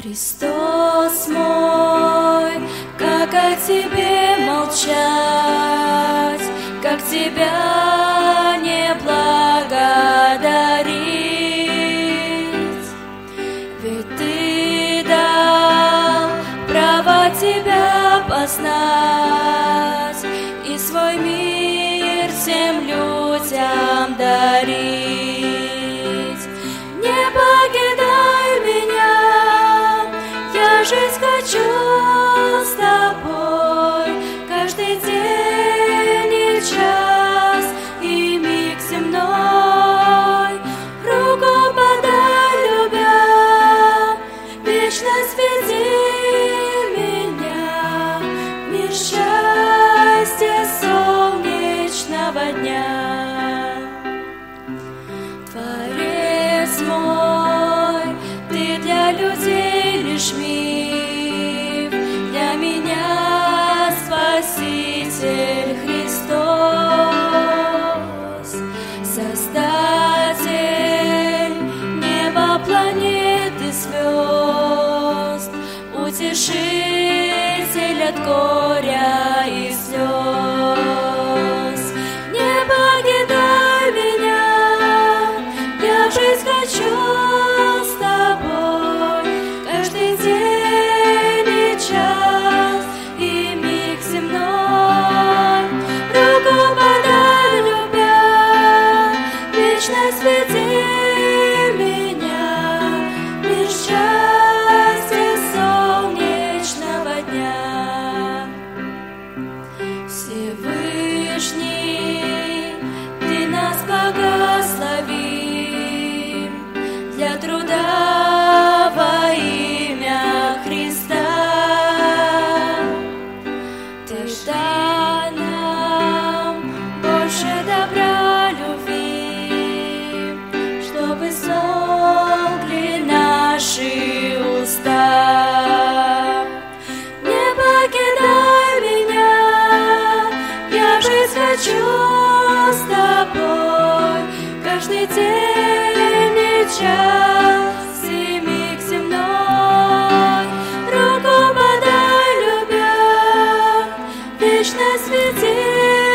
Христос мой, как о тебе молчать, как тебя не благодарить. Ведь ты дал право тебя познать и свой мир всем людям дарить. Жизнь хочу с тобой каждый день и час и миг земной. Руку подай, любя, вечность веди меня, мир счастья солнечного дня. Творец мой, ты для людей лишь мир, Спаситель Христос, Создатель неба, планет и звезд, Утешитель от горя dear. хочу с тобой каждый день и час и миг земной. Руку подай, любя, вечно светить.